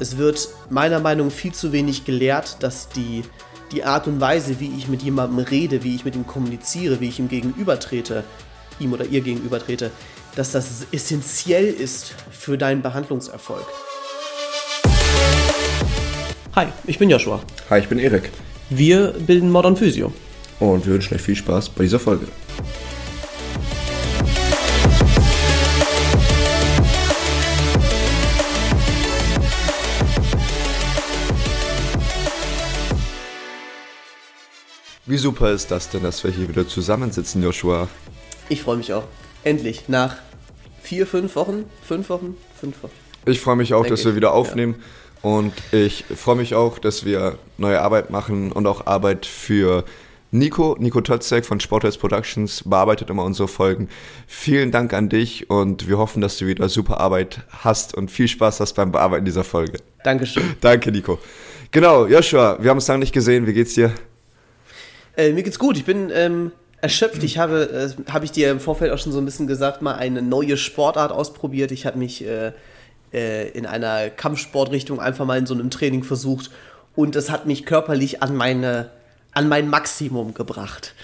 Es wird meiner Meinung nach viel zu wenig gelehrt, dass die, die Art und Weise, wie ich mit jemandem rede, wie ich mit ihm kommuniziere, wie ich ihm gegenübertrete, ihm oder ihr gegenübertrete, dass das essentiell ist für deinen Behandlungserfolg. Hi, ich bin Joshua. Hi, ich bin Erik. Wir bilden Modern Physio. Und wir wünschen euch viel Spaß bei dieser Folge. Wie super ist das denn, dass wir hier wieder zusammensitzen, Joshua? Ich freue mich auch. Endlich, nach vier, fünf Wochen, fünf Wochen, fünf Wochen. Ich freue mich auch, Denk dass wir wieder aufnehmen. Ja. Und ich freue mich auch, dass wir neue Arbeit machen und auch Arbeit für Nico, Nico Totzek von Sporthouse Productions bearbeitet immer unsere Folgen. Vielen Dank an dich und wir hoffen, dass du wieder super Arbeit hast und viel Spaß hast beim Bearbeiten dieser Folge. Dankeschön. Danke, Nico. Genau, Joshua, wir haben es lange nicht gesehen. Wie geht's dir? Äh, mir geht's gut. Ich bin ähm, erschöpft. Ich habe, äh, habe ich dir im Vorfeld auch schon so ein bisschen gesagt, mal eine neue Sportart ausprobiert. Ich habe mich äh, äh, in einer Kampfsportrichtung einfach mal in so einem Training versucht und es hat mich körperlich an meine an mein Maximum gebracht.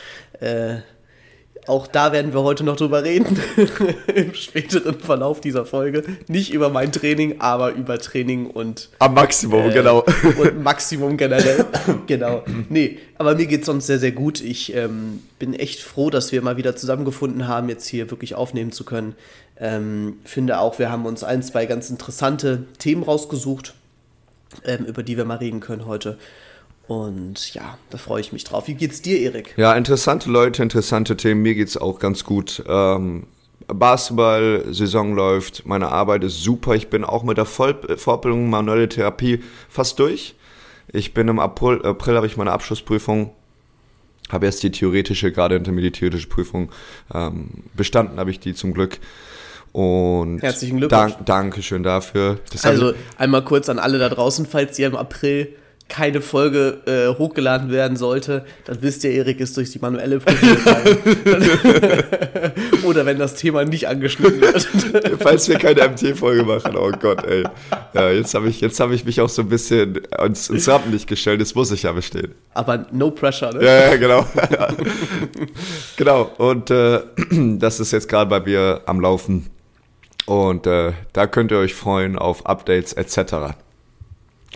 Auch da werden wir heute noch drüber reden, im späteren Verlauf dieser Folge. Nicht über mein Training, aber über Training und. Am Maximum, äh, genau. Und Maximum generell. genau. Nee, aber mir geht es sonst sehr, sehr gut. Ich ähm, bin echt froh, dass wir mal wieder zusammengefunden haben, jetzt hier wirklich aufnehmen zu können. Ähm, finde auch, wir haben uns ein, zwei ganz interessante Themen rausgesucht, ähm, über die wir mal reden können heute. Und ja, da freue ich mich drauf. Wie geht's dir, Erik? Ja, interessante Leute, interessante Themen. Mir geht's auch ganz gut. Ähm, Basketball-Saison läuft, meine Arbeit ist super. Ich bin auch mit der Voll Fortbildung manuelle Therapie fast durch. Ich bin im April, April habe ich meine Abschlussprüfung, habe erst die theoretische, gerade hinter mir die theoretische Prüfung ähm, bestanden, habe ich die zum Glück. Und Herzlichen Glückwunsch. Dank, Dankeschön dafür. Das also einmal kurz an alle da draußen, falls ihr im April keine Folge äh, hochgeladen werden sollte, dann wisst ihr, Erik ist durch die manuelle Prüfung gefallen. Oder wenn das Thema nicht angeschnitten wird. Falls wir keine MT-Folge machen, oh Gott, ey. Ja, jetzt habe ich, hab ich mich auch so ein bisschen ins, ins Rampenlicht gestellt, das muss ich ja bestehen. Aber no pressure, ne? Ja, ja genau. genau, und äh, das ist jetzt gerade bei mir am Laufen. Und äh, da könnt ihr euch freuen auf Updates etc.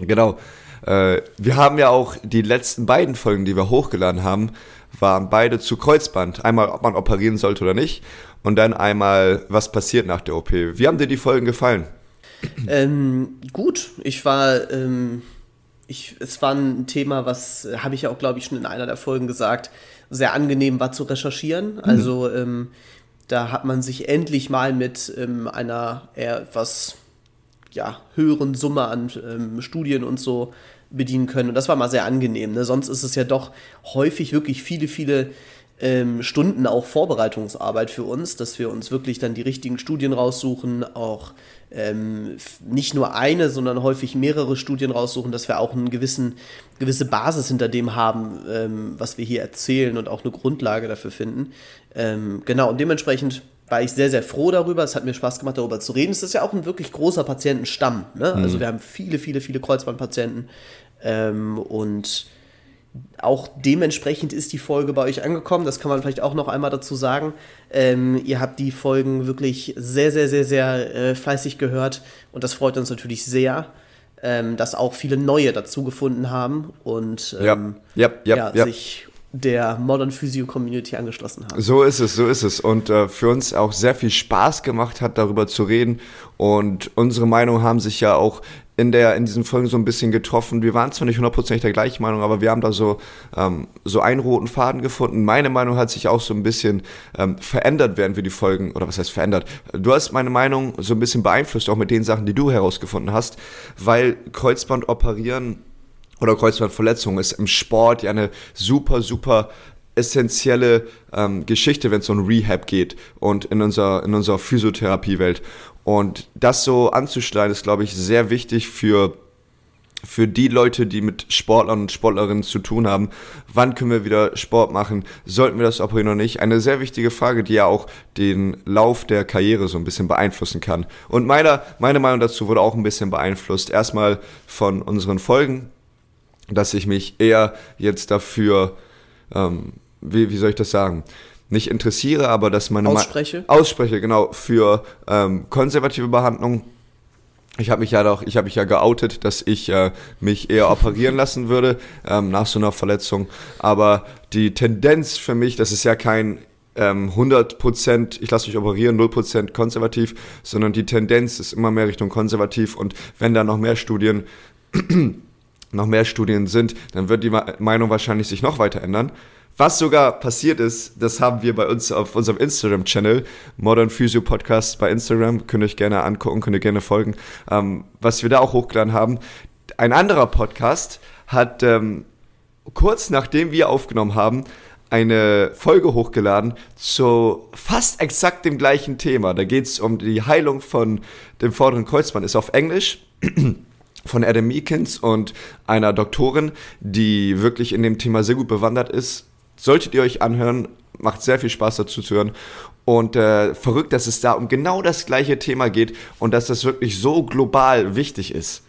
Genau. Äh, wir haben ja auch die letzten beiden Folgen, die wir hochgeladen haben, waren beide zu Kreuzband. Einmal, ob man operieren sollte oder nicht. Und dann einmal, was passiert nach der OP. Wie haben dir die Folgen gefallen? Ähm, gut, ich war, ähm, ich, es war ein Thema, was, habe ich ja auch, glaube ich, schon in einer der Folgen gesagt, sehr angenehm war zu recherchieren. Mhm. Also, ähm, da hat man sich endlich mal mit ähm, einer eher etwas ja, höheren Summe an ähm, Studien und so bedienen können. Und das war mal sehr angenehm. Ne? Sonst ist es ja doch häufig wirklich viele, viele ähm, Stunden auch Vorbereitungsarbeit für uns, dass wir uns wirklich dann die richtigen Studien raussuchen, auch ähm, nicht nur eine, sondern häufig mehrere Studien raussuchen, dass wir auch eine gewissen, gewisse Basis hinter dem haben, ähm, was wir hier erzählen und auch eine Grundlage dafür finden. Ähm, genau, und dementsprechend war ich sehr, sehr froh darüber. Es hat mir Spaß gemacht, darüber zu reden. Es ist ja auch ein wirklich großer Patientenstamm. Ne? Mhm. Also wir haben viele, viele, viele Kreuzbandpatienten. Ähm, und auch dementsprechend ist die Folge bei euch angekommen. Das kann man vielleicht auch noch einmal dazu sagen. Ähm, ihr habt die Folgen wirklich sehr, sehr, sehr, sehr äh, fleißig gehört. Und das freut uns natürlich sehr. Ähm, dass auch viele neue dazu gefunden haben und ähm, ja, ja, ja, ja, sich der Modern Physio Community angeschlossen haben. So ist es, so ist es. Und äh, für uns auch sehr viel Spaß gemacht hat, darüber zu reden. Und unsere Meinungen haben sich ja auch in, der, in diesen Folgen so ein bisschen getroffen. Wir waren zwar nicht hundertprozentig der gleichen Meinung, aber wir haben da so, ähm, so einen roten Faden gefunden. Meine Meinung hat sich auch so ein bisschen ähm, verändert, während wir die Folgen, oder was heißt verändert? Du hast meine Meinung so ein bisschen beeinflusst, auch mit den Sachen, die du herausgefunden hast, weil Kreuzband operieren oder Kreuzbandverletzung ist im Sport ja eine super, super essentielle ähm, Geschichte, wenn es um Rehab geht und in unserer, in unserer Physiotherapiewelt. Und das so anzuschneiden, ist, glaube ich, sehr wichtig für für die Leute, die mit Sportlern und Sportlerinnen zu tun haben, wann können wir wieder Sport machen? Sollten wir das operieren oder nicht? Eine sehr wichtige Frage, die ja auch den Lauf der Karriere so ein bisschen beeinflussen kann. Und meine, meine Meinung dazu wurde auch ein bisschen beeinflusst. Erstmal von unseren Folgen, dass ich mich eher jetzt dafür, ähm, wie, wie soll ich das sagen? Nicht interessiere, aber dass meine ausspreche, Ma ausspreche genau für ähm, konservative Behandlung ich habe mich ja doch, ich habe mich ja geoutet, dass ich äh, mich eher operieren lassen würde ähm, nach so einer Verletzung. Aber die Tendenz für mich, das ist ja kein ähm, 100%, ich lasse mich operieren, 0% konservativ, sondern die Tendenz ist immer mehr Richtung konservativ. Und wenn da noch mehr Studien noch mehr Studien sind, dann wird die Meinung wahrscheinlich sich noch weiter ändern. Was sogar passiert ist, das haben wir bei uns auf unserem Instagram-Channel, Modern Physio Podcast bei Instagram, könnt ihr euch gerne angucken, könnt ihr gerne folgen, ähm, was wir da auch hochgeladen haben. Ein anderer Podcast hat ähm, kurz nachdem wir aufgenommen haben, eine Folge hochgeladen zu fast exakt dem gleichen Thema. Da geht es um die Heilung von dem vorderen Kreuzband. Ist auf Englisch von Adam Meekins und einer Doktorin, die wirklich in dem Thema sehr gut bewandert ist Solltet ihr euch anhören, macht sehr viel Spaß dazu zu hören. Und äh, verrückt, dass es da um genau das gleiche Thema geht und dass das wirklich so global wichtig ist.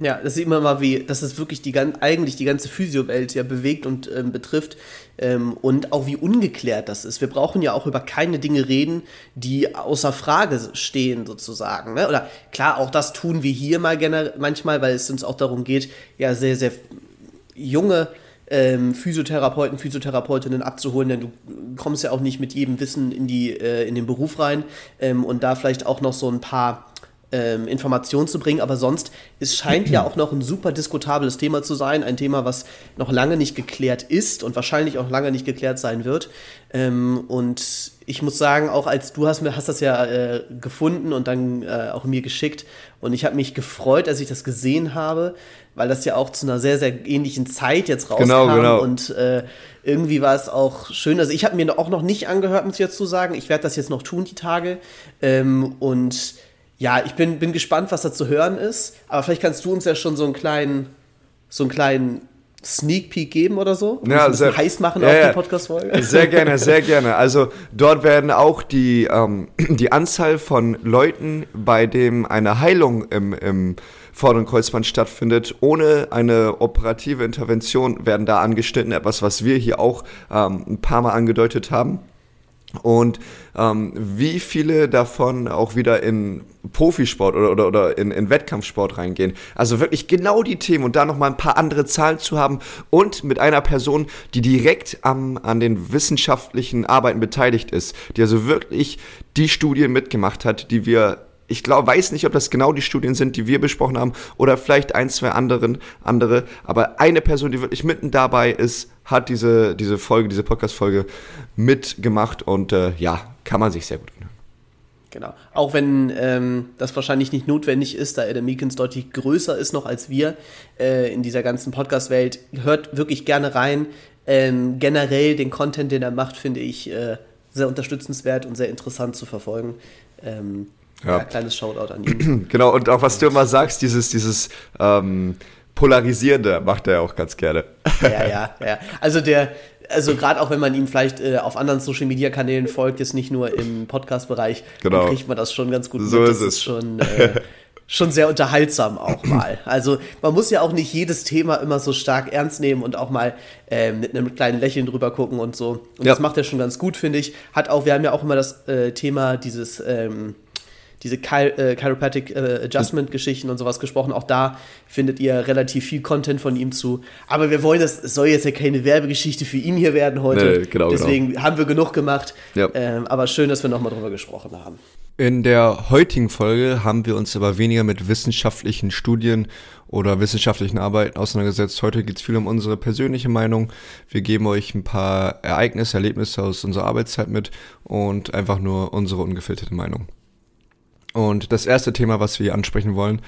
Ja, das sieht man mal, wie, dass es wirklich die, eigentlich die ganze Physiowelt ja bewegt und ähm, betrifft ähm, und auch wie ungeklärt das ist. Wir brauchen ja auch über keine Dinge reden, die außer Frage stehen sozusagen. Ne? Oder klar, auch das tun wir hier mal manchmal, weil es uns auch darum geht, ja sehr, sehr junge ähm, Physiotherapeuten, Physiotherapeutinnen abzuholen, denn du kommst ja auch nicht mit jedem Wissen in, die, äh, in den Beruf rein ähm, und da vielleicht auch noch so ein paar ähm, Informationen zu bringen, aber sonst, es scheint ja auch noch ein super diskutables Thema zu sein, ein Thema, was noch lange nicht geklärt ist und wahrscheinlich auch lange nicht geklärt sein wird. Ähm, und ich muss sagen, auch als du hast, hast das ja äh, gefunden und dann äh, auch mir geschickt und ich habe mich gefreut, als ich das gesehen habe, weil das ja auch zu einer sehr, sehr ähnlichen Zeit jetzt rauskam. Genau, genau. Und äh, irgendwie war es auch schön. Also ich habe mir auch noch nicht angehört, muss ich jetzt zu sagen. Ich werde das jetzt noch tun, die Tage. Ähm, und ja, ich bin, bin gespannt, was da zu hören ist. Aber vielleicht kannst du uns ja schon so einen kleinen, so einen kleinen Sneak Peek geben oder so? Ja, ein sehr, heiß machen ja, auf die Podcast-Folge? Sehr gerne, sehr gerne. Also dort werden auch die, ähm, die Anzahl von Leuten, bei dem eine Heilung im, im vorderen Kreuzband stattfindet. Ohne eine operative Intervention werden da angeschnitten, etwas, was wir hier auch ähm, ein paar Mal angedeutet haben. Und ähm, wie viele davon auch wieder in Profisport oder, oder, oder in, in Wettkampfsport reingehen. Also wirklich genau die Themen und da nochmal ein paar andere Zahlen zu haben und mit einer Person, die direkt am, an den wissenschaftlichen Arbeiten beteiligt ist, die also wirklich die Studien mitgemacht hat, die wir ich glaube, weiß nicht, ob das genau die Studien sind, die wir besprochen haben, oder vielleicht ein, zwei anderen, andere. Aber eine Person, die wirklich mitten dabei ist, hat diese, diese Folge, diese Podcast-Folge mitgemacht und äh, ja, kann man sich sehr gut anhören. Genau. Auch wenn ähm, das wahrscheinlich nicht notwendig ist, da Adam Meekins deutlich größer ist noch als wir äh, in dieser ganzen Podcast-Welt, hört wirklich gerne rein. Ähm, generell den Content, den er macht, finde ich äh, sehr unterstützenswert und sehr interessant zu verfolgen. Ähm, ja. ja. kleines Shoutout an ihn. genau, und auch was du immer sagst, dieses, dieses ähm, Polarisierende macht er auch ganz gerne. ja, ja, ja. Also der, also gerade auch wenn man ihm vielleicht äh, auf anderen Social Media Kanälen folgt, jetzt nicht nur im Podcast-Bereich, genau. dann kriegt man das schon ganz gut so mit. Ist das es. schon, äh, schon sehr unterhaltsam auch mal. Also man muss ja auch nicht jedes Thema immer so stark ernst nehmen und auch mal äh, mit einem kleinen Lächeln drüber gucken und so. Und ja. das macht er schon ganz gut, finde ich. Hat auch, wir haben ja auch immer das äh, Thema dieses ähm, diese Chiro äh, Chiropathic äh, Adjustment-Geschichten und sowas gesprochen. Auch da findet ihr relativ viel Content von ihm zu. Aber wir wollen das, es soll jetzt ja keine Werbegeschichte für ihn hier werden heute. Nee, genau, Deswegen genau. haben wir genug gemacht. Ja. Ähm, aber schön, dass wir nochmal drüber gesprochen haben. In der heutigen Folge haben wir uns aber weniger mit wissenschaftlichen Studien oder wissenschaftlichen Arbeiten auseinandergesetzt. Heute geht es viel um unsere persönliche Meinung. Wir geben euch ein paar Ereignisse, Erlebnisse aus unserer Arbeitszeit mit und einfach nur unsere ungefilterte Meinung. Und das erste Thema, was wir ansprechen wollen,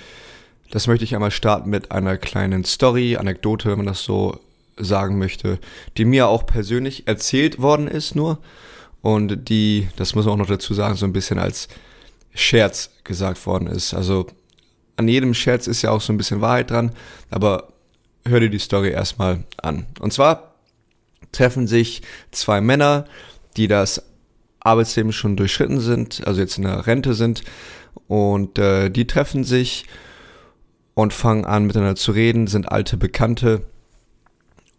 das möchte ich einmal starten mit einer kleinen Story, Anekdote, wenn man das so sagen möchte, die mir auch persönlich erzählt worden ist nur und die, das muss man auch noch dazu sagen, so ein bisschen als Scherz gesagt worden ist. Also an jedem Scherz ist ja auch so ein bisschen Wahrheit dran, aber hör dir die Story erstmal an. Und zwar treffen sich zwei Männer, die das Arbeitsleben schon durchschritten sind, also jetzt in der Rente sind, und äh, die treffen sich und fangen an miteinander zu reden, sind alte Bekannte.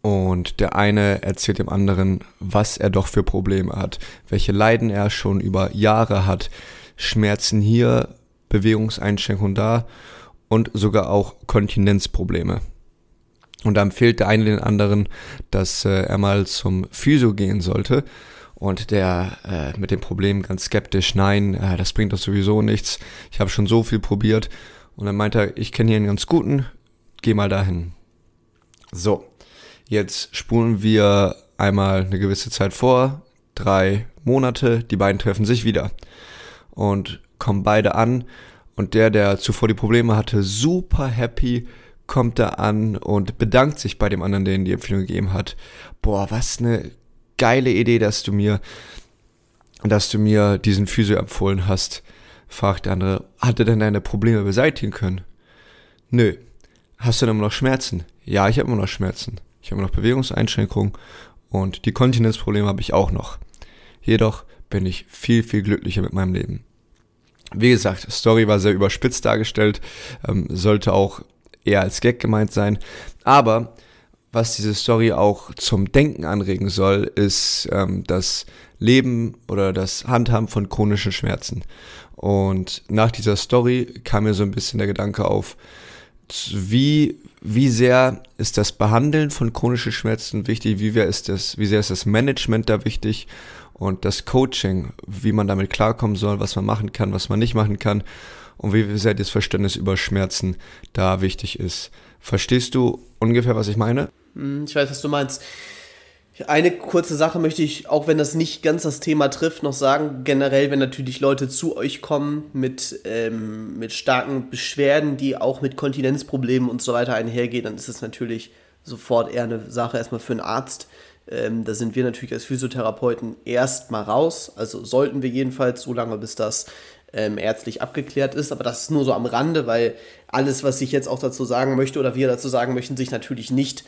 Und der eine erzählt dem anderen, was er doch für Probleme hat, welche Leiden er schon über Jahre hat, Schmerzen hier, Bewegungseinschränkungen da und sogar auch Kontinenzprobleme. Und da empfiehlt der eine den anderen, dass äh, er mal zum Physio gehen sollte. Und der äh, mit dem Problem ganz skeptisch, nein, äh, das bringt doch sowieso nichts. Ich habe schon so viel probiert. Und dann meint er, ich kenne hier einen ganz guten, geh mal dahin. So, jetzt spulen wir einmal eine gewisse Zeit vor, drei Monate, die beiden treffen sich wieder und kommen beide an. Und der, der zuvor die Probleme hatte, super happy, kommt da an und bedankt sich bei dem anderen, der ihm die Empfehlung gegeben hat. Boah, was eine geile Idee, dass du mir, dass du mir diesen Physio empfohlen hast. Fragt der andere, hat er denn deine Probleme beseitigen können? Nö. Hast du denn immer noch Schmerzen? Ja, ich habe immer noch Schmerzen. Ich habe immer noch Bewegungseinschränkungen und die Kontinenzprobleme habe ich auch noch. Jedoch bin ich viel, viel glücklicher mit meinem Leben. Wie gesagt, Story war sehr überspitzt dargestellt, ähm, sollte auch eher als Gag gemeint sein. Aber was diese Story auch zum Denken anregen soll, ist ähm, das Leben oder das Handhaben von chronischen Schmerzen. Und nach dieser Story kam mir so ein bisschen der Gedanke auf, wie, wie sehr ist das Behandeln von chronischen Schmerzen wichtig, wie sehr ist das, wie sehr ist das Management da wichtig und das Coaching, wie man damit klarkommen soll, was man machen kann, was man nicht machen kann und wie sehr das Verständnis über Schmerzen da wichtig ist. Verstehst du ungefähr, was ich meine? Hm, ich weiß, was du meinst. Eine kurze Sache möchte ich, auch wenn das nicht ganz das Thema trifft, noch sagen. Generell, wenn natürlich Leute zu euch kommen mit, ähm, mit starken Beschwerden, die auch mit Kontinenzproblemen und so weiter einhergehen, dann ist es natürlich sofort eher eine Sache erstmal für einen Arzt. Ähm, da sind wir natürlich als Physiotherapeuten erstmal raus. Also sollten wir jedenfalls so lange, bis das ähm, ärztlich abgeklärt ist. Aber das ist nur so am Rande, weil alles, was ich jetzt auch dazu sagen möchte oder wir dazu sagen möchten, sich natürlich nicht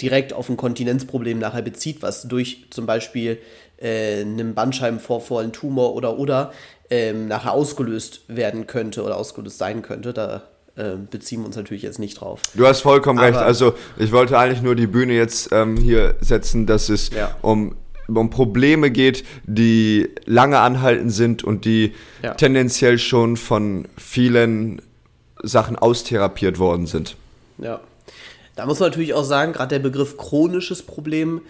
direkt auf ein Kontinenzproblem nachher bezieht, was durch zum Beispiel äh, einen Bandscheibenvorfall, einen Tumor oder oder ähm, nachher ausgelöst werden könnte oder ausgelöst sein könnte. Da äh, beziehen wir uns natürlich jetzt nicht drauf. Du hast vollkommen Aber recht. Also ich wollte eigentlich nur die Bühne jetzt ähm, hier setzen, dass es ja. um um Probleme geht, die lange anhaltend sind und die ja. tendenziell schon von vielen Sachen austherapiert worden sind. Ja. Da muss man natürlich auch sagen, gerade der Begriff chronisches Problem,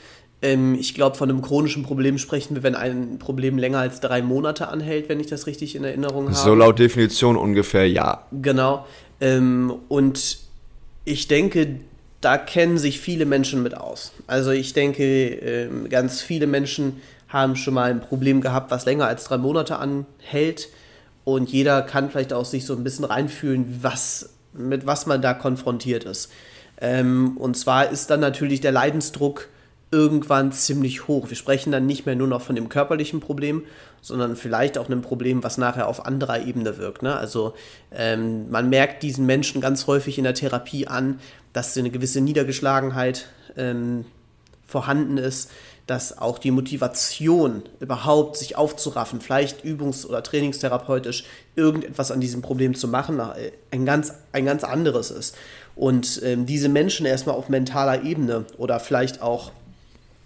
ähm, ich glaube, von einem chronischen Problem sprechen wir, wenn ein Problem länger als drei Monate anhält, wenn ich das richtig in Erinnerung habe. So laut Definition ungefähr ja. Genau. Ähm, und ich denke, da kennen sich viele Menschen mit aus. Also ich denke, ähm, ganz viele Menschen haben schon mal ein Problem gehabt, was länger als drei Monate anhält. Und jeder kann vielleicht auch sich so ein bisschen reinfühlen, was, mit was man da konfrontiert ist. Ähm, und zwar ist dann natürlich der Leidensdruck irgendwann ziemlich hoch. Wir sprechen dann nicht mehr nur noch von dem körperlichen Problem, sondern vielleicht auch einem Problem, was nachher auf anderer Ebene wirkt. Ne? Also ähm, man merkt diesen Menschen ganz häufig in der Therapie an, dass eine gewisse Niedergeschlagenheit ähm, vorhanden ist, dass auch die Motivation überhaupt sich aufzuraffen, vielleicht übungs- oder trainingstherapeutisch irgendetwas an diesem Problem zu machen, äh, ein ganz, ein ganz anderes ist. Und ähm, diese Menschen erstmal auf mentaler Ebene oder vielleicht auch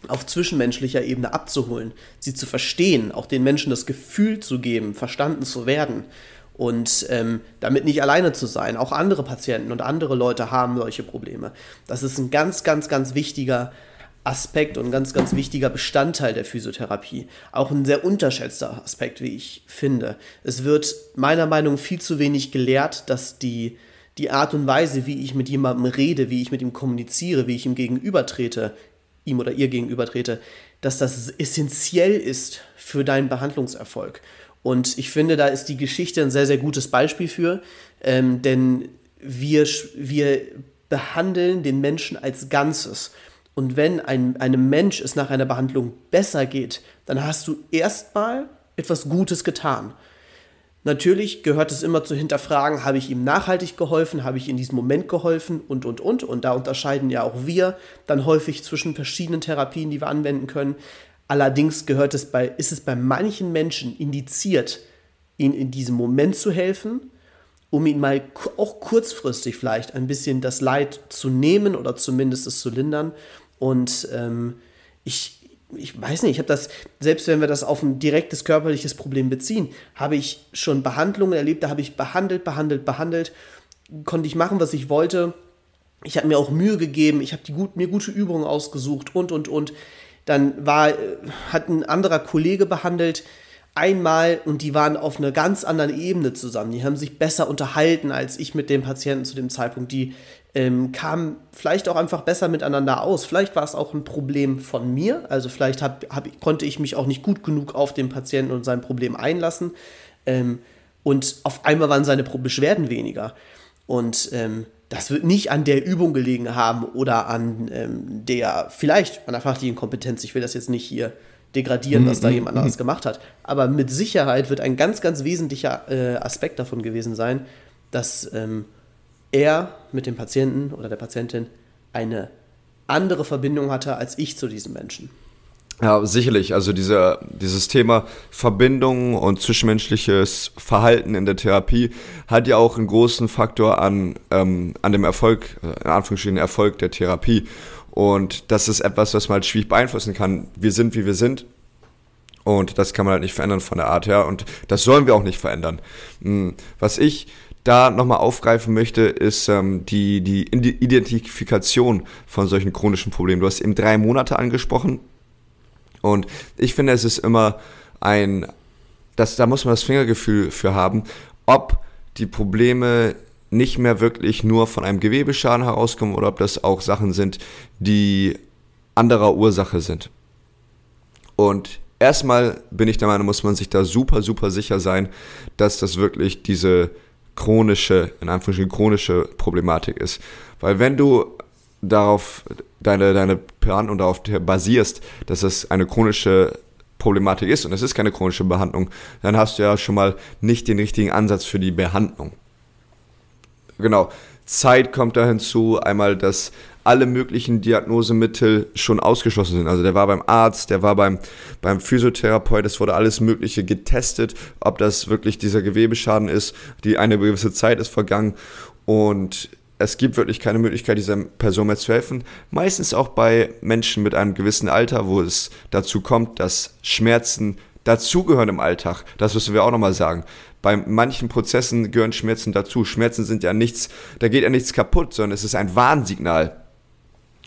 auf zwischenmenschlicher Ebene abzuholen, sie zu verstehen, auch den Menschen das Gefühl zu geben, verstanden zu werden und ähm, damit nicht alleine zu sein. Auch andere Patienten und andere Leute haben solche Probleme. Das ist ein ganz, ganz, ganz wichtiger Aspekt und ein ganz, ganz wichtiger Bestandteil der Physiotherapie. Auch ein sehr unterschätzter Aspekt, wie ich finde. Es wird meiner Meinung nach viel zu wenig gelehrt, dass die, die Art und Weise, wie ich mit jemandem rede, wie ich mit ihm kommuniziere, wie ich ihm gegenübertrete, ihm oder ihr gegenübertrete, dass das essentiell ist für deinen Behandlungserfolg. Und ich finde, da ist die Geschichte ein sehr, sehr gutes Beispiel für, ähm, denn wir, wir behandeln den Menschen als Ganzes. Und wenn ein, einem Mensch es nach einer Behandlung besser geht, dann hast du erstmal etwas Gutes getan. Natürlich gehört es immer zu hinterfragen, habe ich ihm nachhaltig geholfen, habe ich in diesem Moment geholfen und, und, und. Und da unterscheiden ja auch wir dann häufig zwischen verschiedenen Therapien, die wir anwenden können. Allerdings gehört es bei, ist es bei manchen Menschen indiziert, ihnen in diesem Moment zu helfen, um ihn mal auch kurzfristig vielleicht ein bisschen das Leid zu nehmen oder zumindest es zu lindern. Und ähm, ich, ich weiß nicht, ich habe das, selbst wenn wir das auf ein direktes körperliches Problem beziehen, habe ich schon Behandlungen erlebt, da habe ich behandelt, behandelt, behandelt, konnte ich machen, was ich wollte. Ich habe mir auch Mühe gegeben, ich habe gut, mir gute Übungen ausgesucht und, und, und. Dann war, äh, hat ein anderer Kollege behandelt, einmal und die waren auf einer ganz anderen Ebene zusammen. Die haben sich besser unterhalten als ich mit dem Patienten zu dem Zeitpunkt. Die ähm, kamen vielleicht auch einfach besser miteinander aus. Vielleicht war es auch ein Problem von mir. Also vielleicht hab, hab, konnte ich mich auch nicht gut genug auf den Patienten und sein Problem einlassen. Ähm, und auf einmal waren seine Beschwerden weniger. Und ähm, das wird nicht an der Übung gelegen haben oder an ähm, der, vielleicht an der fachlichen Kompetenz. Ich will das jetzt nicht hier degradieren, was da mhm, jemand anderes mhm. gemacht hat. Aber mit Sicherheit wird ein ganz, ganz wesentlicher äh, Aspekt davon gewesen sein, dass ähm, er mit dem Patienten oder der Patientin eine andere Verbindung hatte als ich zu diesem Menschen. Ja, sicherlich. Also diese, dieses Thema Verbindung und zwischenmenschliches Verhalten in der Therapie hat ja auch einen großen Faktor an, ähm, an dem Erfolg, äh, in Anführungsstrichen Erfolg der Therapie. Und das ist etwas, was man halt schwierig beeinflussen kann. Wir sind, wie wir sind. Und das kann man halt nicht verändern von der Art her. Und das sollen wir auch nicht verändern. Hm, was ich da nochmal aufgreifen möchte, ist ähm, die, die Identifikation von solchen chronischen Problemen. Du hast eben drei Monate angesprochen. Und ich finde, es ist immer ein, das, da muss man das Fingergefühl für haben, ob die Probleme nicht mehr wirklich nur von einem Gewebeschaden herauskommen oder ob das auch Sachen sind, die anderer Ursache sind. Und erstmal bin ich der Meinung, muss man sich da super, super sicher sein, dass das wirklich diese chronische, in Anführungsstrichen chronische Problematik ist. Weil wenn du darauf deine, deine Behandlung darauf basierst, dass es eine chronische Problematik ist und es ist keine chronische Behandlung, dann hast du ja schon mal nicht den richtigen Ansatz für die Behandlung. Genau. Zeit kommt da hinzu, einmal, dass alle möglichen Diagnosemittel schon ausgeschlossen sind. Also der war beim Arzt, der war beim, beim Physiotherapeut, es wurde alles Mögliche getestet, ob das wirklich dieser Gewebeschaden ist, die eine gewisse Zeit ist vergangen und es gibt wirklich keine Möglichkeit, dieser Person mehr zu helfen. Meistens auch bei Menschen mit einem gewissen Alter, wo es dazu kommt, dass Schmerzen dazugehören im Alltag. Das müssen wir auch nochmal sagen. Bei manchen Prozessen gehören Schmerzen dazu. Schmerzen sind ja nichts, da geht ja nichts kaputt, sondern es ist ein Warnsignal.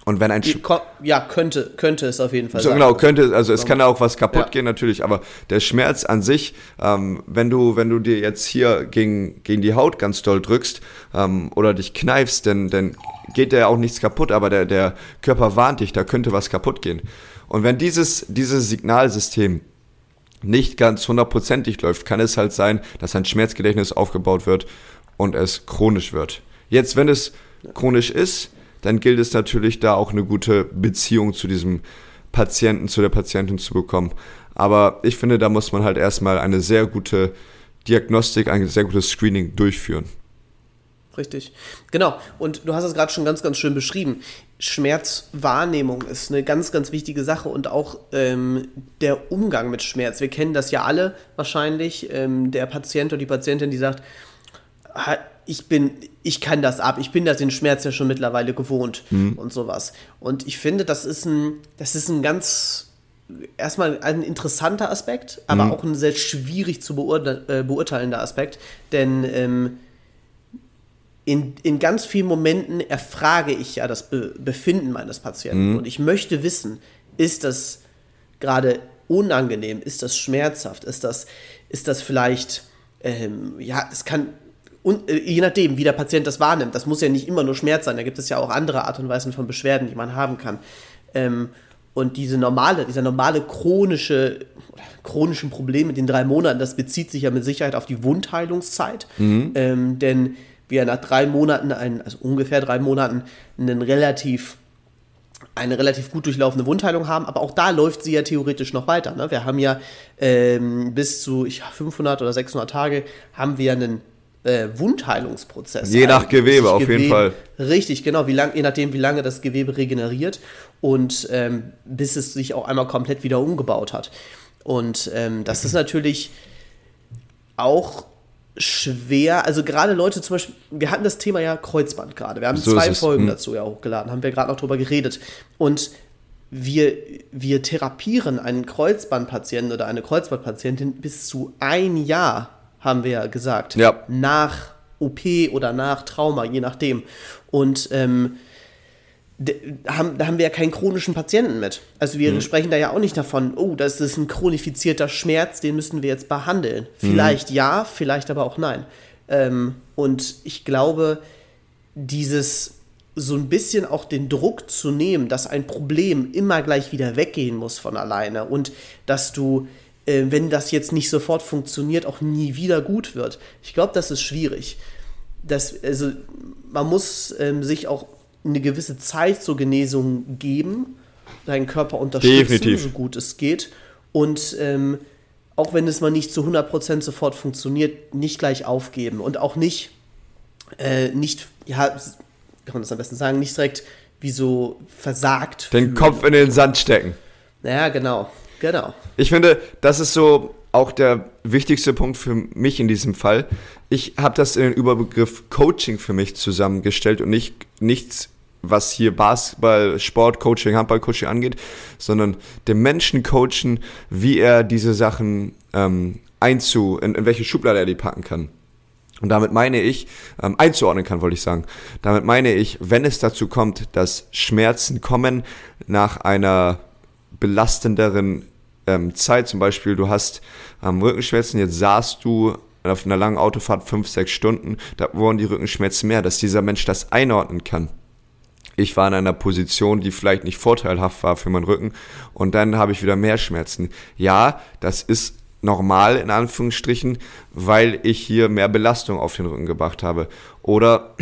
Und wenn ein Sch ja könnte könnte es auf jeden Fall so, sein. Genau könnte also es kann auch was kaputt ja. gehen natürlich, aber der Schmerz an sich, ähm, wenn du wenn du dir jetzt hier gegen gegen die Haut ganz doll drückst ähm, oder dich kneifst, dann dann geht ja auch nichts kaputt, aber der der Körper warnt dich, da könnte was kaputt gehen. Und wenn dieses dieses Signalsystem nicht ganz hundertprozentig läuft, kann es halt sein, dass ein Schmerzgedächtnis aufgebaut wird und es chronisch wird. Jetzt, wenn es chronisch ist, dann gilt es natürlich da auch eine gute Beziehung zu diesem Patienten, zu der Patientin zu bekommen. Aber ich finde, da muss man halt erstmal eine sehr gute Diagnostik, ein sehr gutes Screening durchführen. Richtig. Genau. Und du hast es gerade schon ganz, ganz schön beschrieben. Schmerzwahrnehmung ist eine ganz, ganz wichtige Sache und auch ähm, der Umgang mit Schmerz. Wir kennen das ja alle wahrscheinlich. Ähm, der Patient oder die Patientin, die sagt, ich bin, ich kann das ab, ich bin das den Schmerz ja schon mittlerweile gewohnt mhm. und sowas. Und ich finde, das ist ein, das ist ein ganz erstmal ein interessanter Aspekt, aber mhm. auch ein sehr schwierig zu beurte äh, beurteilender Aspekt, denn ähm, in, in ganz vielen Momenten erfrage ich ja das Be Befinden meines Patienten mhm. und ich möchte wissen, ist das gerade unangenehm, ist das schmerzhaft, ist das, ist das vielleicht, ähm, ja, es kann, und, äh, je nachdem, wie der Patient das wahrnimmt, das muss ja nicht immer nur Schmerz sein, da gibt es ja auch andere Art und Weisen von Beschwerden, die man haben kann. Ähm, und diese normale, dieser normale chronische, chronischen Problem mit den drei Monaten, das bezieht sich ja mit Sicherheit auf die Wundheilungszeit. Mhm. Ähm, denn wir nach drei Monaten, ein, also ungefähr drei Monaten, einen relativ eine relativ gut durchlaufende Wundheilung haben, aber auch da läuft sie ja theoretisch noch weiter. Ne? Wir haben ja ähm, bis zu ich, 500 oder 600 Tage haben wir einen äh, Wundheilungsprozess. Je nach Gewebe, auf Gewebe, jeden Fall. Richtig, genau, wie lang, je nachdem, wie lange das Gewebe regeneriert und ähm, bis es sich auch einmal komplett wieder umgebaut hat. Und ähm, das ist natürlich auch schwer, also gerade Leute zum Beispiel, wir hatten das Thema ja Kreuzband gerade, wir haben so zwei Folgen hm. dazu ja hochgeladen, haben wir gerade noch drüber geredet und wir, wir therapieren einen Kreuzbandpatienten oder eine Kreuzbandpatientin bis zu ein Jahr, haben wir ja gesagt, ja. nach OP oder nach Trauma, je nachdem. Und ähm, da haben, da haben wir ja keinen chronischen Patienten mit. Also wir mhm. sprechen da ja auch nicht davon, oh, das ist ein chronifizierter Schmerz, den müssen wir jetzt behandeln. Vielleicht mhm. ja, vielleicht aber auch nein. Ähm, und ich glaube, dieses so ein bisschen auch den Druck zu nehmen, dass ein Problem immer gleich wieder weggehen muss von alleine und dass du, äh, wenn das jetzt nicht sofort funktioniert, auch nie wieder gut wird. Ich glaube, das ist schwierig. Das, also man muss ähm, sich auch eine gewisse Zeit zur Genesung geben, deinen Körper unterstützen, Definitiv. so gut es geht. Und ähm, auch wenn es mal nicht zu 100% sofort funktioniert, nicht gleich aufgeben und auch nicht, äh, nicht, ja, kann man das am besten sagen, nicht direkt wie so versagt. Den fühlen. Kopf in den Sand stecken. Ja, genau, genau. Ich finde, das ist so auch der wichtigste Punkt für mich in diesem Fall. Ich habe das in den Überbegriff Coaching für mich zusammengestellt und nicht nichts was hier Basketball, Sport, Coaching, Handball, Coaching angeht, sondern den Menschen coachen, wie er diese Sachen ähm, einzu, in, in welche Schublade er die packen kann. Und damit meine ich, ähm, einzuordnen kann, wollte ich sagen. Damit meine ich, wenn es dazu kommt, dass Schmerzen kommen nach einer belastenderen ähm, Zeit, zum Beispiel du hast ähm, Rückenschmerzen, jetzt saßt du auf einer langen Autofahrt fünf, sechs Stunden, da wurden die Rückenschmerzen mehr, dass dieser Mensch das einordnen kann. Ich war in einer Position, die vielleicht nicht vorteilhaft war für meinen Rücken. Und dann habe ich wieder mehr Schmerzen. Ja, das ist normal in Anführungsstrichen, weil ich hier mehr Belastung auf den Rücken gebracht habe. Oder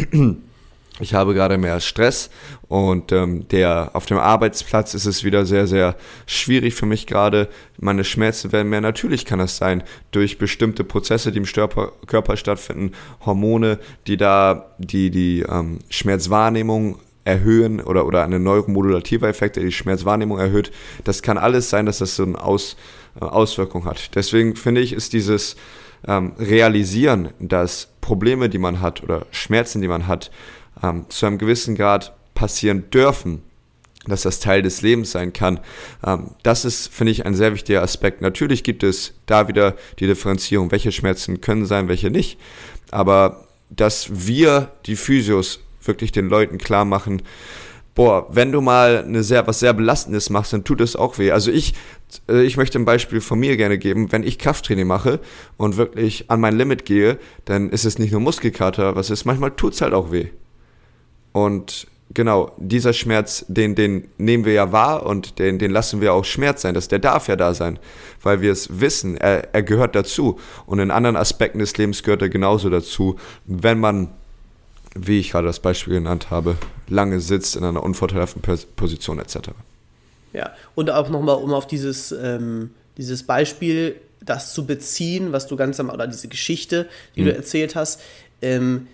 ich habe gerade mehr Stress und ähm, der auf dem Arbeitsplatz ist es wieder sehr, sehr schwierig für mich gerade. Meine Schmerzen werden mehr. Natürlich kann das sein durch bestimmte Prozesse, die im Störper Körper stattfinden, Hormone, die da die, die ähm, Schmerzwahrnehmung erhöhen oder, oder eine neuromodulative der die Schmerzwahrnehmung erhöht. Das kann alles sein, dass das so eine Aus, äh, Auswirkung hat. Deswegen finde ich, ist dieses ähm, Realisieren, dass Probleme, die man hat oder Schmerzen, die man hat, ähm, zu einem gewissen Grad passieren dürfen, dass das Teil des Lebens sein kann. Ähm, das ist, finde ich, ein sehr wichtiger Aspekt. Natürlich gibt es da wieder die Differenzierung, welche Schmerzen können sein, welche nicht. Aber dass wir, die Physios, wirklich den Leuten klar machen, boah, wenn du mal eine sehr, was sehr Belastendes machst, dann tut es auch weh. Also ich, äh, ich möchte ein Beispiel von mir gerne geben. Wenn ich Krafttraining mache und wirklich an mein Limit gehe, dann ist es nicht nur Muskelkater, was ist, manchmal tut es halt auch weh. Und genau, dieser Schmerz, den, den nehmen wir ja wahr und den, den lassen wir auch Schmerz sein. Das, der darf ja da sein, weil wir es wissen, er, er gehört dazu. Und in anderen Aspekten des Lebens gehört er genauso dazu. Wenn man wie ich gerade das Beispiel genannt habe, lange sitzt in einer unvorteilhaften Position etc. Ja, und auch nochmal, um auf dieses, ähm, dieses Beispiel, das zu beziehen, was du ganz am, oder diese Geschichte, die mhm. du erzählt hast, ähm,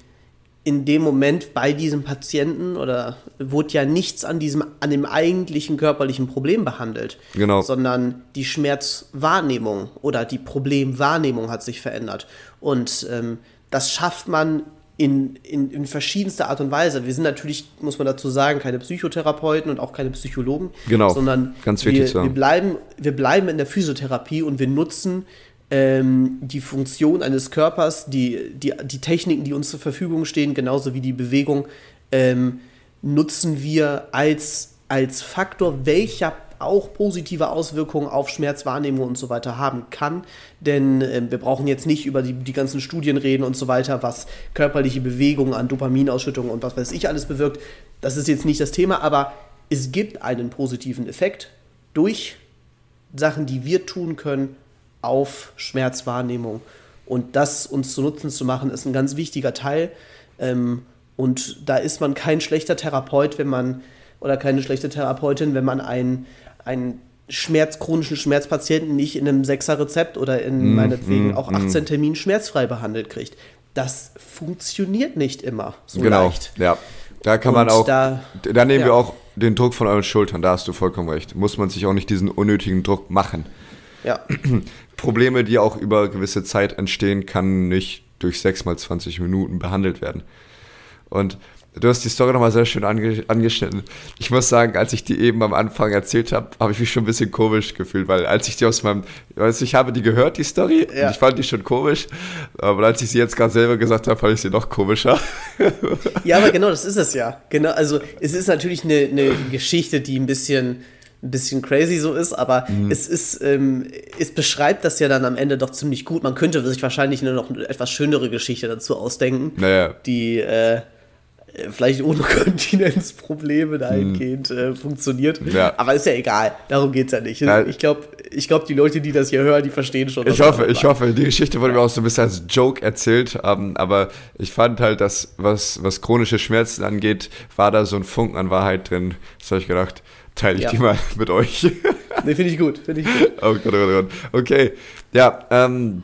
in dem Moment bei diesem Patienten oder wurde ja nichts an diesem, an dem eigentlichen körperlichen Problem behandelt. Genau. Sondern die Schmerzwahrnehmung oder die Problemwahrnehmung hat sich verändert. Und ähm, das schafft man in, in, in verschiedenster Art und Weise. Wir sind natürlich, muss man dazu sagen, keine Psychotherapeuten und auch keine Psychologen, genau, sondern ganz wir, wir, bleiben, wir bleiben in der Physiotherapie und wir nutzen ähm, die Funktion eines Körpers, die, die, die Techniken, die uns zur Verfügung stehen, genauso wie die Bewegung, ähm, nutzen wir als, als Faktor, welcher auch positive Auswirkungen auf Schmerzwahrnehmung und so weiter haben kann. Denn äh, wir brauchen jetzt nicht über die, die ganzen Studien reden und so weiter, was körperliche Bewegung an Dopaminausschüttung und was weiß ich alles bewirkt. Das ist jetzt nicht das Thema, aber es gibt einen positiven Effekt durch Sachen, die wir tun können auf Schmerzwahrnehmung. Und das uns zu Nutzen zu machen, ist ein ganz wichtiger Teil. Ähm, und da ist man kein schlechter Therapeut, wenn man oder keine schlechte Therapeutin, wenn man einen, einen Schmerz, chronischen Schmerzpatienten nicht in einem Sechser-Rezept oder in mm, meinetwegen mm, auch 18 mm. Terminen schmerzfrei behandelt kriegt. Das funktioniert nicht immer so genau, leicht. Ja, da kann Und man auch, da, da nehmen ja. wir auch den Druck von euren Schultern, da hast du vollkommen recht. Muss man sich auch nicht diesen unnötigen Druck machen. Ja. Probleme, die auch über gewisse Zeit entstehen, kann nicht durch 6 mal 20 Minuten behandelt werden. Und Du hast die Story nochmal sehr schön ange angeschnitten. Ich muss sagen, als ich die eben am Anfang erzählt habe, habe ich mich schon ein bisschen komisch gefühlt, weil als ich die aus meinem, also ich habe die gehört, die Story, ja. und ich fand die schon komisch, aber als ich sie jetzt gerade selber gesagt habe, fand ich sie noch komischer. Ja, aber genau, das ist es ja. Genau, also es ist natürlich eine, eine Geschichte, die ein bisschen ein bisschen crazy so ist, aber mhm. es ist, ähm, es beschreibt das ja dann am Ende doch ziemlich gut. Man könnte sich wahrscheinlich nur noch eine etwas schönere Geschichte dazu ausdenken, naja. die äh, vielleicht ohne Kontinenzprobleme dahingehend äh, funktioniert. Ja. Aber ist ja egal, darum geht es ja nicht. Ja. Ich glaube, ich glaub, die Leute, die das hier hören, die verstehen schon. Ich hoffe, ich hoffe, die Geschichte wurde mir auch so ein bisschen als Joke erzählt, ähm, aber ich fand halt, dass was, was chronische Schmerzen angeht, war da so ein Funken an Wahrheit drin. Das habe ich gedacht, teile ich ja. die mal mit euch. nee, finde ich gut, finde ich gut. Oh Gott, oh Gott, oh Gott. Okay, ja, ähm,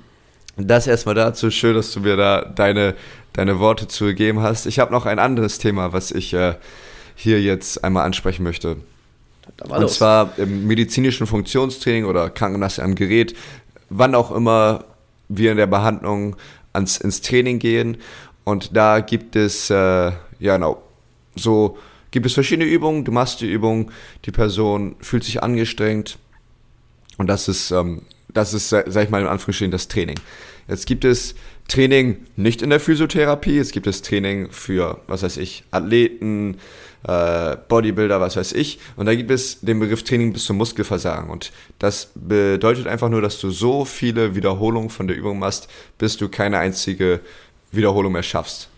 das erstmal dazu. Schön, dass du mir da deine deine Worte zu gegeben hast. Ich habe noch ein anderes Thema, was ich äh, hier jetzt einmal ansprechen möchte. Und los. zwar im medizinischen Funktionstraining oder Krankenlasse am Gerät, wann auch immer wir in der Behandlung ans, ins Training gehen. Und da gibt es, äh, ja genau, so gibt es verschiedene Übungen. Du machst die Übung, die Person fühlt sich angestrengt. Und das ist, ähm, das ist, sag ich mal in Anführungsstrichen, das Training. Jetzt gibt es Training nicht in der Physiotherapie, es gibt das Training für, was weiß ich, Athleten, äh, Bodybuilder, was weiß ich. Und da gibt es den Begriff Training bis zum Muskelversagen. Und das bedeutet einfach nur, dass du so viele Wiederholungen von der Übung machst, bis du keine einzige Wiederholung mehr schaffst.